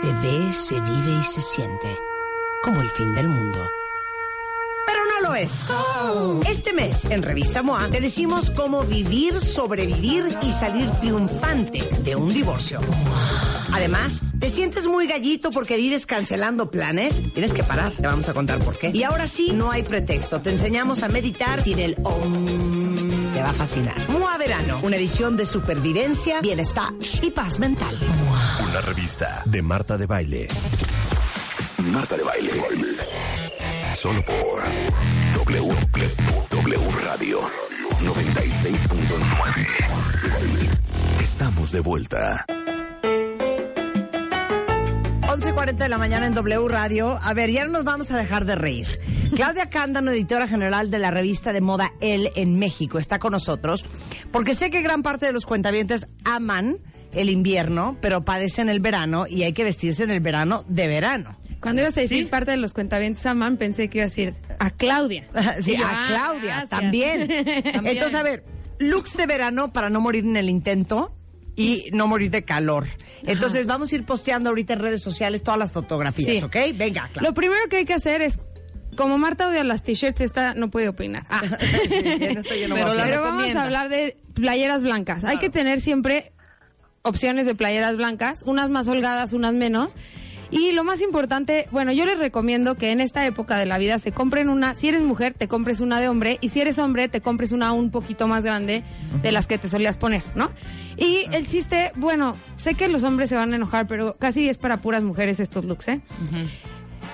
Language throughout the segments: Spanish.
Se ve, se vive y se siente como el fin del mundo. Pero no lo es. Este mes, en Revista MOA, te decimos cómo vivir, sobrevivir y salir triunfante de un divorcio. Además, ¿te sientes muy gallito porque vives cancelando planes? Tienes que parar, te vamos a contar por qué. Y ahora sí, no hay pretexto. Te enseñamos a meditar sin el om. Te va a fascinar. MOA Verano, una edición de supervivencia, bienestar y paz mental. Una revista de Marta de Baile. Marta de Baile. Solo por W, W Radio 96.9. Estamos de vuelta. 11.40 de la mañana en W Radio. A ver, ya no nos vamos a dejar de reír. Claudia Cándano, editora general de la revista de moda El en México, está con nosotros porque sé que gran parte de los cuentavientes aman el invierno, pero padecen el verano y hay que vestirse en el verano de verano. Cuando ibas a decir parte de los cuentavientes aman, pensé que iba a decir a Claudia. Sí, yo, a ah, Claudia gracias. también. Entonces, a ver, looks de verano para no morir en el intento y no morir de calor. Entonces, vamos a ir posteando ahorita en redes sociales todas las fotografías, Sí. ¿ok? Venga, Claudia. Lo primero que hay que hacer es, como Marta odia las t-shirts, esta no puede opinar. Ah. yo no Pero, opinar. vamos a hablar de playeras blancas. Hay que tener siempre opciones de playeras blancas, unas más holgadas, unas menos. Y lo más importante, bueno, yo les recomiendo que en esta época de la vida se compren una, si eres mujer, te compres una de hombre, y si eres hombre, te compres una un poquito más grande de las que te solías poner, ¿no? Y el chiste, bueno, sé que los hombres se van a enojar, pero casi es para puras mujeres estos looks, ¿eh?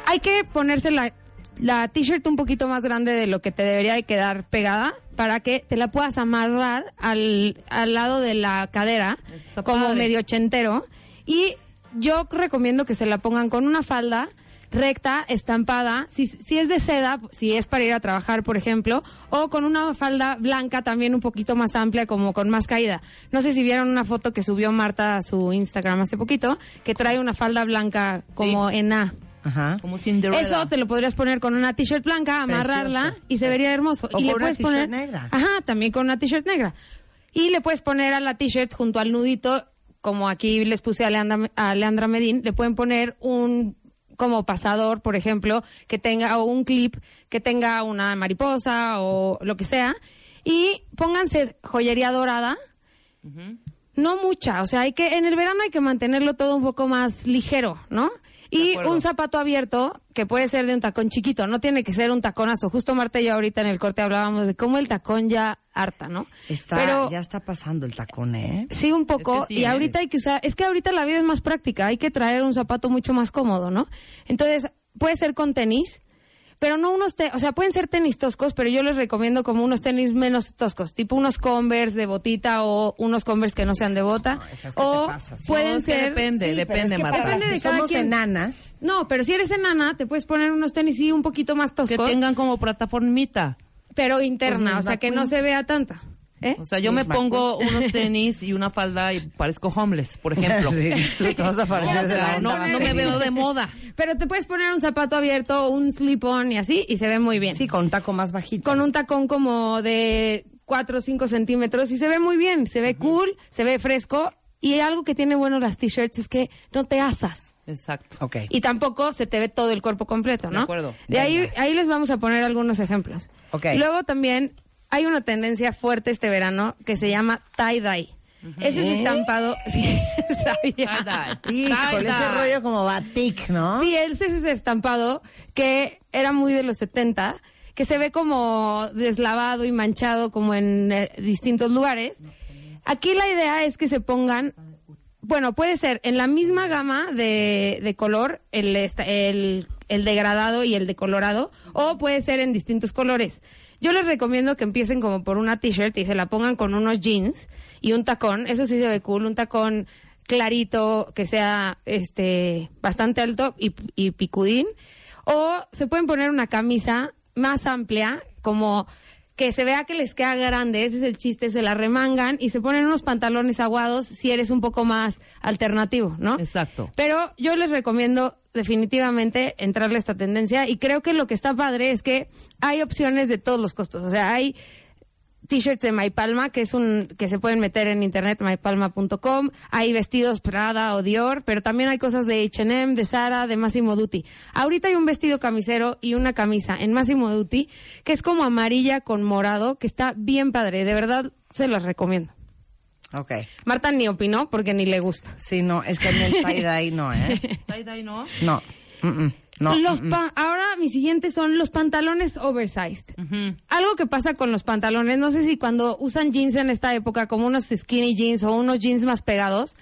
Hay que ponerse la, la t-shirt un poquito más grande de lo que te debería de quedar pegada para que te la puedas amarrar al, al lado de la cadera, como medio ochentero. Y yo recomiendo que se la pongan con una falda recta, estampada, si, si es de seda, si es para ir a trabajar, por ejemplo, o con una falda blanca también un poquito más amplia, como con más caída. No sé si vieron una foto que subió Marta a su Instagram hace poquito, que trae una falda blanca como en A. Ajá. Como Cinderella. Eso te lo podrías poner con una t-shirt blanca, amarrarla Precioso. y se vería hermoso. O y le con una puedes poner negra. Ajá, también con una t-shirt negra. Y le puedes poner a la t-shirt junto al nudito, como aquí les puse a Leandra, a Leandra Medín, le pueden poner un como pasador, por ejemplo, que tenga o un clip que tenga una mariposa o lo que sea y pónganse joyería dorada. No mucha, o sea, hay que en el verano hay que mantenerlo todo un poco más ligero, ¿no? Y un zapato abierto que puede ser de un tacón chiquito, no tiene que ser un taconazo. Justo Marta y yo ahorita en el corte hablábamos de cómo el tacón ya harta, ¿no? Está, Pero ya está pasando el tacón, ¿eh? sí un poco Es que sí, y ¿eh? ahorita hay que usar, es que ahorita la vida es más práctica, hay que traer un zapato mucho más cómodo, ¿no? Entonces, puede ser con tenis, pero no unos, te- o sea, pueden ser tenis toscos, pero yo les recomiendo como unos tenis menos toscos, tipo unos Converse de botita o unos Converse que no sean de bota. que o pueden No, es que ser... depende, Sí, pero depende, es que Marta. Depende que de cada somos quien. enanas, No, pero si eres enana, te puedes poner unos tenis sí un poquito más Que toscos, tengan como plataformita. pero interna, Pues o sea, que no se vea tanta. ¿Eh? O sea, yo me pongo unos tenis y una falda y parezco homeless, por ejemplo. Sí, tú te vas a parecer de la no, onda no me veo de moda. Pero te puedes poner un zapato abierto, un slip-on y así, y se ve muy bien. Sí, con un taco más bajito. Con un tacón como de 4 o 5 centímetros y se ve muy bien, se ve cool, se ve fresco. Y algo que tiene bueno las t-shirts es que no te asas. Exacto. Ok. Y tampoco se te ve todo el cuerpo completo, ¿no? De acuerdo. De ahí, ahí les vamos a poner algunos ejemplos. Ok. Luego también hay una tendencia fuerte este verano que se llama tie-dye. Ese es estampado. Sí, sabía. Híjole, ese rollo como batik, ¿no? Sí, ese es ese estampado que era muy de los 70, que se ve como deslavado y manchado como en eh, distintos lugares. Aquí la idea es que se pongan, bueno, puede ser en la misma gama de, de color, el, el, el degradado y el decolorado, o puede ser en distintos colores. Yo les recomiendo que empiecen como por una t-shirt y se la pongan con unos jeans y un tacón, eso sí se ve cool, un tacón clarito, que sea este bastante alto y, y picudín. O se pueden poner una camisa más amplia, como que se vea que les queda grande, ese es el chiste, se la remangan y se ponen unos pantalones aguados si eres un poco más alternativo, ¿no? Exacto. Pero yo les recomiendo definitivamente entrarle a esta tendencia y creo que lo que está padre es que hay opciones de todos los costos, o sea, hay t-shirts de Maipalma, que es un que se pueden meter en internet maipalma.com, hay vestidos Prada o Dior, pero también hay cosas de H&M, de Zara, de Massimo Dutti. Ahorita hay un vestido camisero y una camisa en Massimo Dutti que es como amarilla con morado, que está bien padre, de verdad se los recomiendo. Ok. Marta ni opinó porque ni le gusta. Sí, no, es que en el tie-dye no, ¿eh? Tie-dye, ¿no? No. mm, mm, no. Los mm, mm. pa- ahora mis siguientes son los pantalones oversized. Algo que pasa con los pantalones, no sé si cuando usan jeans en esta época, como unos skinny jeans o unos jeans más pegados,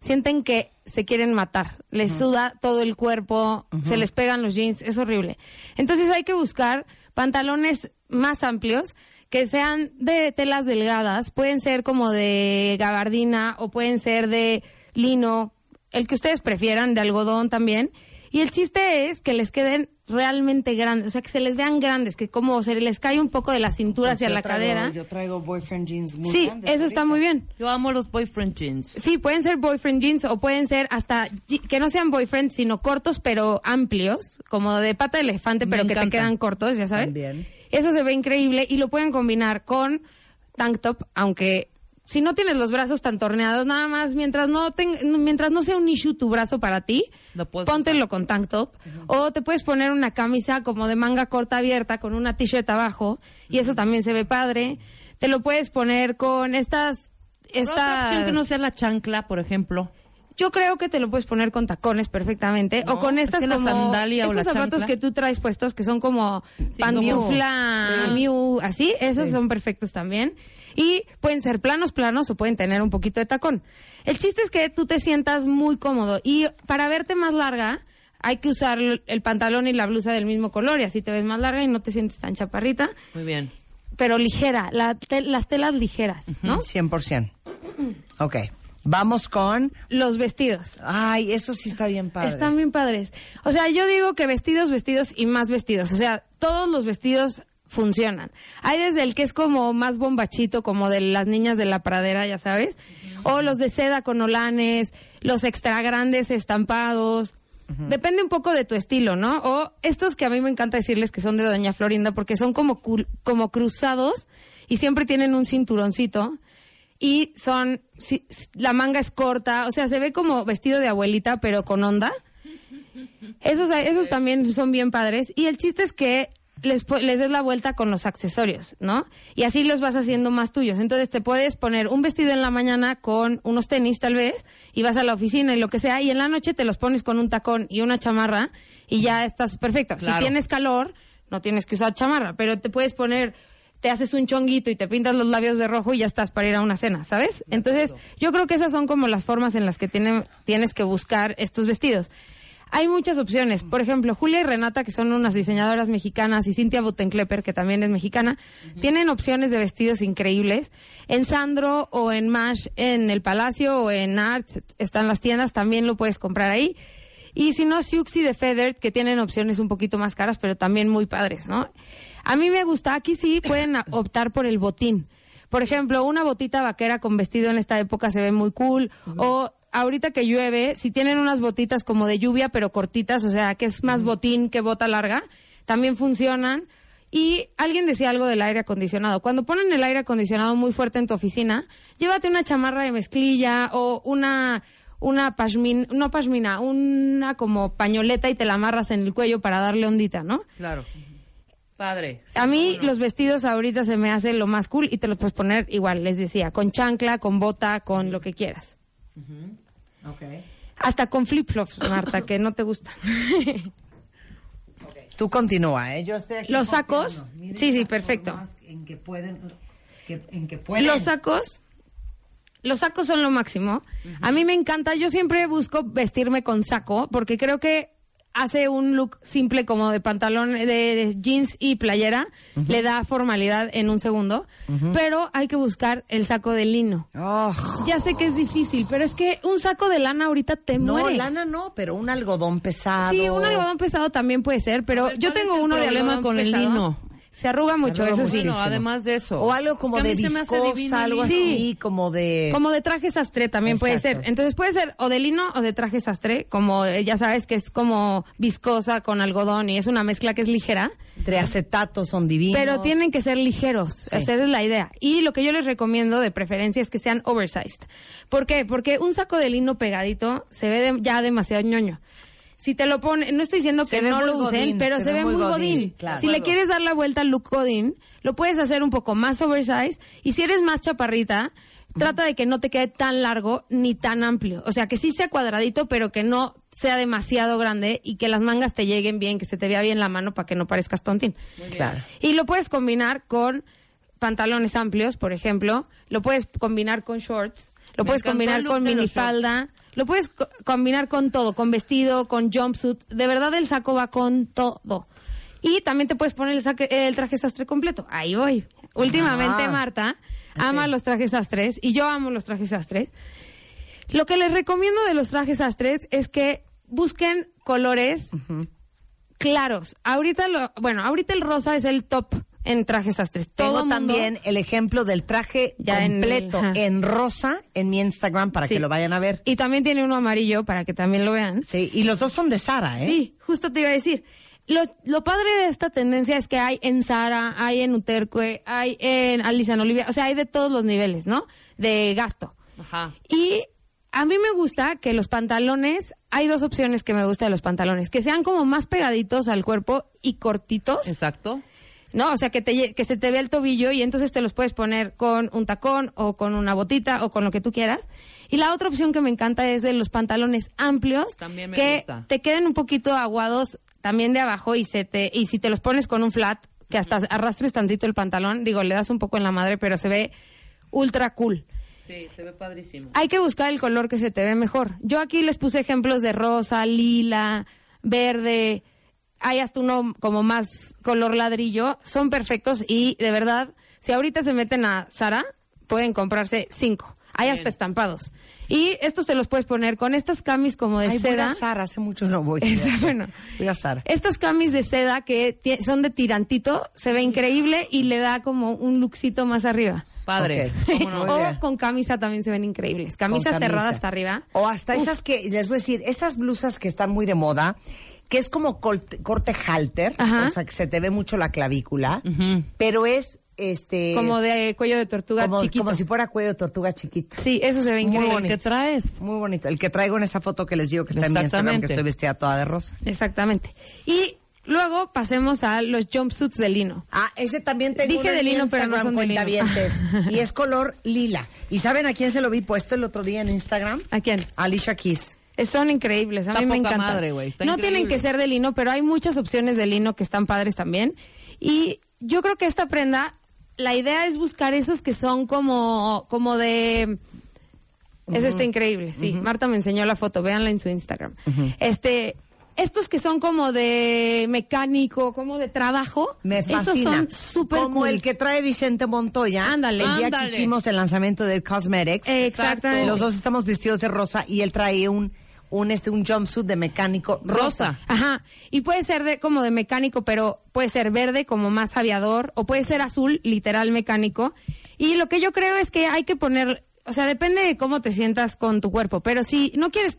sienten que se quieren matar. Les suda todo el cuerpo, se les pegan los jeans, es horrible. Entonces hay que buscar pantalones más amplios que sean de telas delgadas, pueden ser como de gabardina o pueden ser de lino, el que ustedes prefieran, de algodón también. Y el chiste es que les queden realmente grandes, o sea, que se les vean grandes, que como se les cae un poco de la cintura Pues hacia la traigo- cadera. Yo traigo boyfriend jeans muy Sí, grandes eso está ahorita. muy bien. Yo amo los boyfriend jeans. Sí, pueden ser boyfriend jeans o pueden ser hasta que no sean boyfriend, sino cortos pero amplios, como de pata de elefante, Me pero que te quedan cortos, ya sabes. También. Eso se ve increíble y lo pueden combinar con tank top, aunque si no tienes los brazos tan torneados, nada más mientras no ten- mientras no sea un issue tu brazo para ti, póntelo con tank top o te puedes poner una camisa como de manga corta abierta con una t-shirt abajo y eso también se ve padre. Te lo puedes poner con estas Otra opción que no sea la chancla, por ejemplo. Yo creo que te lo puedes poner con tacones perfectamente No, o con es estas como sandalia o esos la zapatos chancla. que tú traes puestos que son como pantufla Miu, así, esos son perfectos también. Y pueden ser planos planos o pueden tener un poquito de tacón. El chiste es que tú te sientas muy cómodo y para verte más larga hay que usar el el pantalón y la blusa del mismo color y así te ves más larga y no te sientes tan chaparrita, Muy bien. pero ligera, la te- las telas ligeras, ¿no? 100%. Ok. Vamos con... Los vestidos. Ay, eso sí está bien padre. Están bien padres. O sea, yo digo que vestidos, vestidos y más vestidos. O sea, todos los vestidos funcionan. Hay desde el que es como más bombachito, como de las niñas de la pradera, ya sabes. O los de seda con olanes, los extra grandes estampados. Depende un poco de tu estilo, ¿no? O estos que a mí me encanta decirles que son de Doña Florinda porque son como, como cruzados y siempre tienen un cinturoncito y son sí, la manga es corta, o sea, se ve como vestido de abuelita pero con onda. Esos esos también son bien padres y el chiste es que les les des la vuelta con los accesorios, ¿no? Y así los vas haciendo más tuyos. Entonces te puedes poner un vestido en la mañana con unos tenis tal vez y vas a la oficina y lo que sea y en la noche te los pones con un tacón y una chamarra y ya estás perfecto. Si tienes calor, no tienes que usar chamarra, pero te puedes poner te haces un chonguito y te pintas los labios de rojo y ya estás para ir a una cena, ¿sabes? Entonces, yo creo que esas son como las formas en las que tiene- tienes que buscar estos vestidos. Hay muchas opciones. Por ejemplo, Julia y Renata, que son unas diseñadoras mexicanas, y Cintia Butenklepper, que también es mexicana, tienen opciones de vestidos increíbles. En Sandro o en Mash, en el Palacio o en Arts, están las tiendas, también lo puedes comprar ahí. Y si no, Siuxi de Feathered, que tienen opciones un poquito más caras, pero también muy padres, ¿no? A mí me gusta, aquí sí pueden optar por el botín. Por ejemplo, una botita vaquera con vestido en esta época se ve muy cool. O ahorita que llueve, si tienen unas botitas como de lluvia, pero cortitas, o sea, que es más botín que bota larga, también funcionan. Y alguien decía algo del aire acondicionado. Cuando ponen el aire acondicionado muy fuerte en tu oficina, llévate una chamarra de mezclilla o una una pashmin, no pashmina, una como pañoleta y te la amarras en el cuello para darle ondita, ¿no? Claro. Padre. A mí los vestidos ahorita se me hace lo más cool y te los puedes poner igual, les decía, con chancla, con bota, con lo que quieras. Hasta con flip-flops, Marta, que no te gustan. Tú continúa, ¿eh? Yo estoy aquí Los sacos, sí, sí, perfecto. formas En que pueden... que- en que pueden... Los sacos, los sacos son lo máximo. A mí me encanta, yo siempre busco vestirme con saco porque creo que hace un look simple como de pantalón de, de jeans y playera, le da formalidad en un segundo, pero hay que buscar el saco de lino. Oh, Ya sé que es difícil, pero es que un saco de lana ahorita te no, mueres. lana no, pero un algodón pesado. Sí, un algodón pesado también puede ser, pero ver, yo ¿cuál tengo uno de problema con el lino? Se arruga mucho, arruga eso sí. No, además de eso. O algo como Es que de viscosa, algo así, como de... Como de traje sastre también puede ser. Entonces puede ser o de lino o de traje sastre, como eh, ya sabes que es como viscosa con algodón y es una mezcla que es ligera, Entre acetatos son divinos. pero tienen que ser ligeros. Esa es la idea. Y lo que yo les recomiendo de preferencia es que sean oversized. ¿Por qué? Porque un saco de lino pegadito se ve de- ya demasiado ñoño. Si te lo ponen, no estoy diciendo Se que no lo usen, godín, pero se, ve muy godín. claro. Si le quieres dar la vuelta al look godín, lo puedes hacer un poco más oversize. Y si eres más chaparrita, trata de que no te quede tan largo ni tan amplio. O sea, que sí sea cuadradito, pero que no sea demasiado grande y que las mangas te lleguen bien, que se te vea bien la mano para que no parezcas tontín. Claro. Y lo puedes combinar con pantalones amplios, por ejemplo. Lo puedes combinar con shorts. Lo Me puedes combinar con minifalda. Lo puedes co- combinar con todo, con vestido, con jumpsuit. De verdad el saco va con todo. Y también te puedes poner el, saque- el traje sastre completo. Ahí voy. Últimamente Ah. Marta ama los trajes sastres y yo amo los trajes sastres. Lo que les recomiendo de los trajes sastres es que busquen colores claros. Ahorita lo, bueno, ahorita el rosa es el top en trajes sastres. Tengo también el ejemplo del traje Ya en el- completo en, rosa en mi Instagram para Sí. que lo vayan a ver. Y también tiene uno amarillo para que también lo vean. Sí, y los dos son de Sara, ¿eh? Sí, justo te iba a decir. Lo, lo padre de esta tendencia es que hay en Zara, hay en Uterque, hay en Alicia en Olivia, o sea, hay de todos los niveles, ¿no? De gasto. Ajá. Y a mí me gusta que los pantalones, hay dos opciones que me gusta de los pantalones, que sean como más pegaditos al cuerpo y cortitos, Exacto. ¿No? O sea, que, te, que se te vea el tobillo y entonces te los puedes poner con un tacón o con una botita o con lo que tú quieras. Y la otra opción que me encanta es de los pantalones amplios, También me que gusta. te queden un poquito aguados también de abajo y se te y si te los pones con un flat, que hasta arrastres tantito el pantalón, digo, le das un poco en la madre, pero se ve ultra cool. Sí, se ve padrísimo. Hay que buscar el color que se te ve mejor. Yo aquí les puse ejemplos de rosa, lila, verde. Hay hasta uno como más color ladrillo. Son perfectos y de verdad, si ahorita se meten a Sara, pueden comprarse cinco. Hay Bien. hasta estampados. Y estos se los puedes poner con estas camis como de Ay, voy seda. a Sara, hace mucho no voy. Bueno. Voy a Sara. Estas camis de seda que son de tirantito, se ve increíble y le da como un lookcito más arriba. Padre. O con camisa también se ven increíbles. Camisa, Con cerrada camisa. hasta arriba. O hasta esas que, les voy a decir, esas blusas que están muy de moda, que es como corte, corte halter, Ajá. o sea, que se te ve mucho la clavícula, pero es este Como de cuello de tortuga como, chiquito. como si fuera cuello de tortuga chiquito. Sí, eso se ve Muy increíble. bonito. ¿Qué traes? Muy bonito. El que traigo en esa foto que les digo que está en mi Instagram, que estoy vestida toda de rosa. Exactamente. Y luego pasemos a los jumpsuits de lino. Ah, ese también tengo Dije de lino, pero no son de lino. y es color lila. ¿Y saben a quién se lo vi puesto el otro día en Instagram? ¿A quién? A Alicia Keys. Son increíbles, a Está mí me encanta. madre, no increíble. tienen que ser de lino, pero hay muchas opciones de lino que están padres también. Y yo creo que esta prenda, la idea es buscar esos que son como, como de... Es este increíble, sí. Marta me enseñó la foto, véanla en su Instagram. Este, estos que son como de mecánico, como de trabajo, Me esos fascina. son súper Como cool. el que trae Vicente Montoya. Ándale. El día que hicimos el lanzamiento del Cosmetics. Exactamente. Los dos estamos vestidos de rosa y él trae un, un, este, un jumpsuit de mecánico rosa. Rosa. Ajá. Y puede ser de como de mecánico, pero puede ser verde como más aviador o puede ser azul, literal mecánico. Y lo que yo creo es que hay que poner, o sea, depende de cómo te sientas con tu cuerpo, pero si no quieres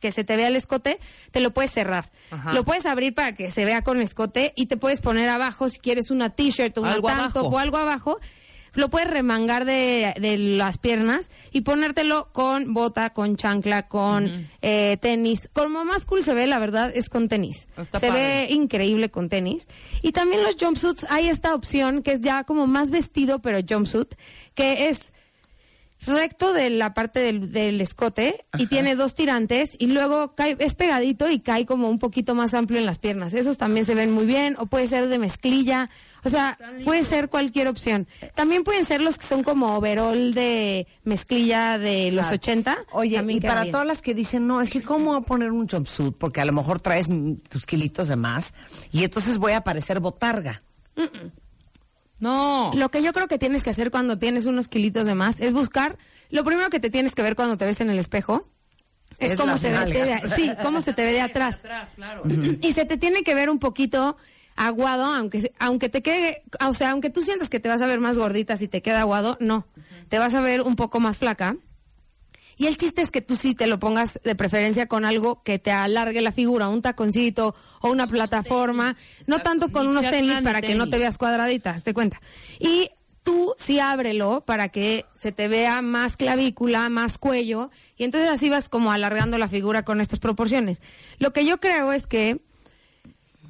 que se te vea el escote, te lo puedes cerrar. Ajá. Lo puedes abrir para que se vea con escote y te puedes poner abajo si quieres una t-shirt o top abajo. o algo abajo. Lo puedes remangar de, de las piernas y ponértelo con bota, con chancla, con eh, tenis. Como más cool se ve, la verdad, es con tenis. Está se padre. ve increíble con tenis. Y también los jumpsuits, hay esta opción que es ya como más vestido, pero jumpsuit, que es recto de la parte del, del escote y tiene dos tirantes y luego cae, es pegadito y cae como un poquito más amplio en las piernas. Esos también se ven muy bien o puede ser de mezclilla. O sea, puede ser cualquier opción. También pueden ser los que son como overall de mezclilla de los Claro. 80. Oye, también y para bien. todas las que dicen, no, es que cómo voy a poner un jumpsuit, porque a lo mejor traes mm, tus kilitos de más, y entonces voy a parecer botarga. No. Lo que yo creo que tienes que hacer cuando tienes unos kilitos de más es buscar, lo primero que te tienes que ver cuando te ves en el espejo es, Es cómo se ve de, sí, cómo se te ve de atrás. Atrás, claro. Y se te tiene que ver un poquito aguado, aunque aunque te quede, o sea, aunque tú sientas que te vas a ver más gordita si te queda aguado, no. Te vas a ver un poco más flaca. Y el chiste es que tú sí te lo pongas de preferencia con algo que te alargue la figura, un taconcito o una plataforma, no tanto con unos tenis para que no te veas cuadradita, te cuenta. Y tú sí ábrelo para que se te vea más clavícula, más cuello, y entonces así vas como alargando la figura con estas proporciones. Lo que yo creo es que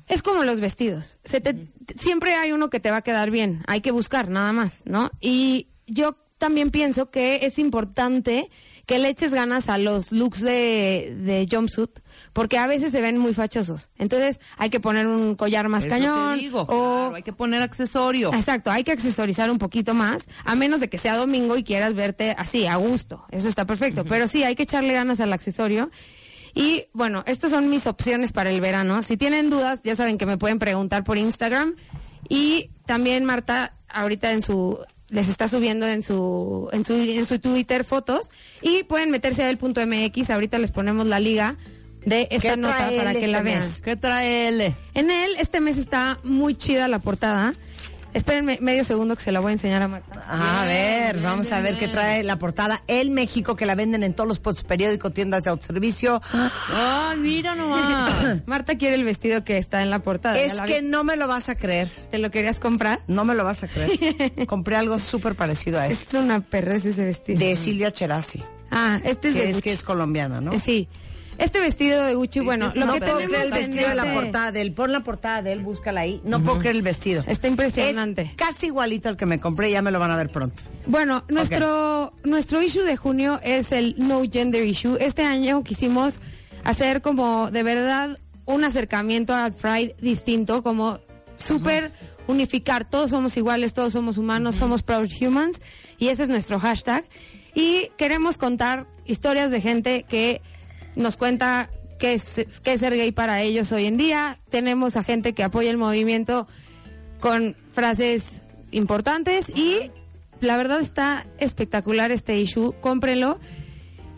es como los vestidos. Se te- siempre hay uno que te va a quedar bien. Hay que buscar, nada más, ¿no? Y yo también pienso que es importante que le eches ganas a los looks de, de jumpsuit, porque a veces se ven muy fachosos. Entonces hay que poner un collar más Es lo que cañón. digo, o claro, hay que poner accesorio. Exacto, hay que accesorizar un poquito más, a menos de que sea domingo y quieras verte así, a gusto. Eso está perfecto. Pero sí, hay que echarle ganas al accesorio. Y bueno, estas son mis opciones para el verano. Si tienen dudas, ya saben que me pueden preguntar por Instagram. Y también Marta, ahorita en su les está subiendo en su en su en su Twitter fotos y pueden meterse a el punto MX, ahorita les ponemos la liga de esta ¿Qué nota trae para él que este la vean. mes? ¿Qué trae L? En él, este mes está muy chida la portada. Espérenme medio segundo que se la voy a enseñar a Marta. A ver, bien, vamos a bien, ver qué trae la portada. El México, que la venden en todos los puestos periódicos, tiendas de autoservicio. Ay, mira nomás. Marta quiere el vestido que está en la portada. ¿Ya Es la que vi- no me lo vas a creer. ¿Te lo querías comprar? No me lo vas a creer. Compré algo súper parecido a Es este. una perrez ese vestido. De Silvia Cherasi. Ah, este es Que de es que es colombiana, ¿no? Sí. Este vestido de Gucci, bueno, lo que No Pero puedo tenemos creer el vestido de la portada de él. Pon la portada de él, búscala ahí. No puedo creer el vestido. Está impresionante. Es casi igualito al que me compré, ya me lo van a ver pronto. Bueno, nuestro, nuestro issue de junio es el No Gender Issue. Este año quisimos hacer como de verdad un acercamiento al Pride distinto, como súper unificar. Todos somos iguales, todos somos humanos, somos Proud Humans. Y ese es nuestro hashtag. Y queremos contar historias de gente que nos cuenta qué es, qué es ser gay para ellos hoy en día. Tenemos a gente que apoya el movimiento con frases importantes y la verdad está espectacular este issue, cómprenlo.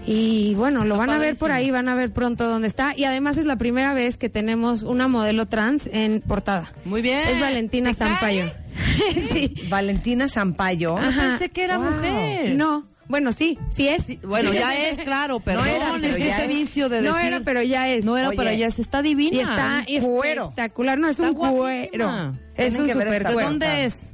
Y bueno, lo van a ver por ahí, van a ver pronto dónde está. Y además es la primera vez que tenemos una modelo trans en portada. Muy bien. Es Valentina. Zampayo. sí. Valentina Zampayo. Ajá. Pensé que era Wow. mujer. No, bueno, sí, sí es. Bueno, ya es, claro, perdón, era, pero es que ese es. vicio de No decir... era, pero ya es. No era, Oye. pero ya es, está divina. Y está cuero. espectacular. No, es Está un cuero. Es Tienen un super esta ¿De cuero. dónde es?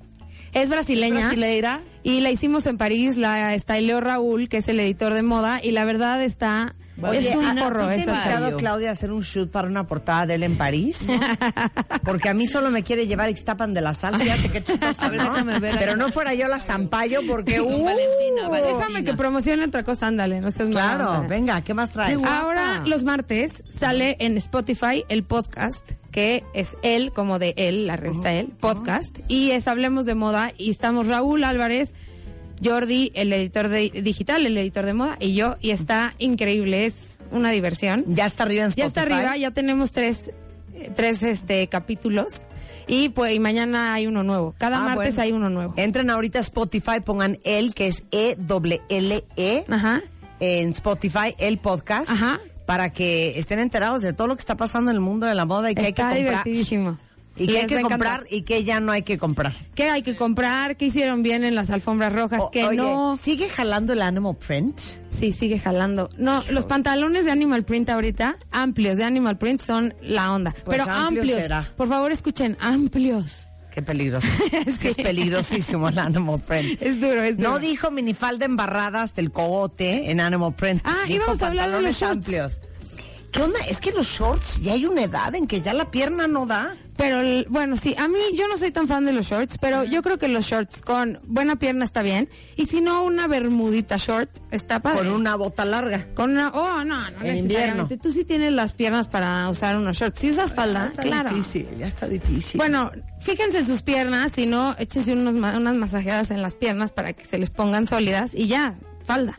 Es brasileña. ¿Brasileira? Y la hicimos en París, la styleó Raúl, que es el editor de moda, y la verdad está... Oye, es un ¿a- porro ¿a ti te esa ha chava. invitado Claudia a hacer un shoot para una portada de él en París? Porque a mí solo me quiere llevar Ixtapan de la Sal, fíjate qué chistoso, ¿no? déjame ver Pero no fuera yo la Zampayo porque... ¡uh! Valentina, Valentina. Déjame que promocione otra cosa, ándale, no seas Claro, venga, ¿qué más traes? Ahora, los martes, sale en Spotify el podcast, que es él, como de él, la revista él, podcast, y es Hablemos de Moda, y estamos Raúl Álvarez, Jordi, el editor de, digital, el editor de moda, y yo, y está increíble, es una diversión. Ya está arriba en Ya Spotify. está arriba, ya tenemos tres, tres este, capítulos, y pues y mañana hay uno nuevo. Cada Ah, martes bueno. hay uno nuevo. Entren ahorita a Spotify, pongan él, que es E-L-L-E, Ajá. en Spotify, el podcast, Ajá. para que estén enterados de todo lo que está pasando en el mundo de la moda y que Está hay que comprar. Y que Les hay que comprar y que ya no hay que comprar. ¿Qué hay que comprar? ¿Qué hicieron bien en las alfombras rojas? O- que oye, no. ¿sigue jalando el animal print? Sí, sigue jalando. No, los pantalones de Animal Print ahorita, amplios de Animal Print, son la onda. Pues Pero amplio amplios. será. Por favor, escuchen, amplios. Qué peligroso. es que es Sí. peligrosísimo el animal print. Es duro, es duro. No dijo minifalda embarrada hasta el cogote en Animal Print. Ah, Dijo íbamos a hablar de los amplios. ¿Qué onda? Es que los shorts ya hay una edad en que ya la pierna no da. Pero el- bueno, sí, a mí yo no soy tan fan de los shorts, pero yo creo que los shorts con buena pierna está bien. Y si no, una bermudita short está padre. Con una bota larga. Con una, oh, no, no En necesariamente. invierno. Tú sí tienes las piernas para usar unos shorts. Si usas falda, Ya está claro. difícil, ya está difícil. Bueno, fíjense en sus piernas, si no, échense unos, unas masajeadas en las piernas para que se les pongan sólidas y ya, falda.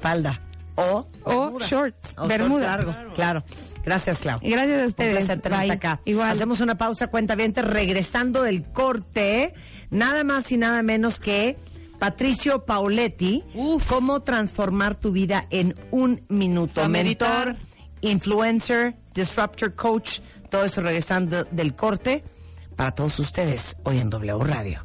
falda. O, O bermuda. shorts, O short bermuda. largo, claro. Gracias, Clau. Y gracias a Un ustedes. placer tenerte Bye. acá. Igual. Hacemos una pausa, cuenta bien, regresando del corte, nada más y nada menos que Patricio Pauletti, Uf. cómo transformar tu vida en un minuto. A Mentor, meditar. influencer, disruptor coach, todo eso regresando del corte para todos ustedes hoy en W Radio.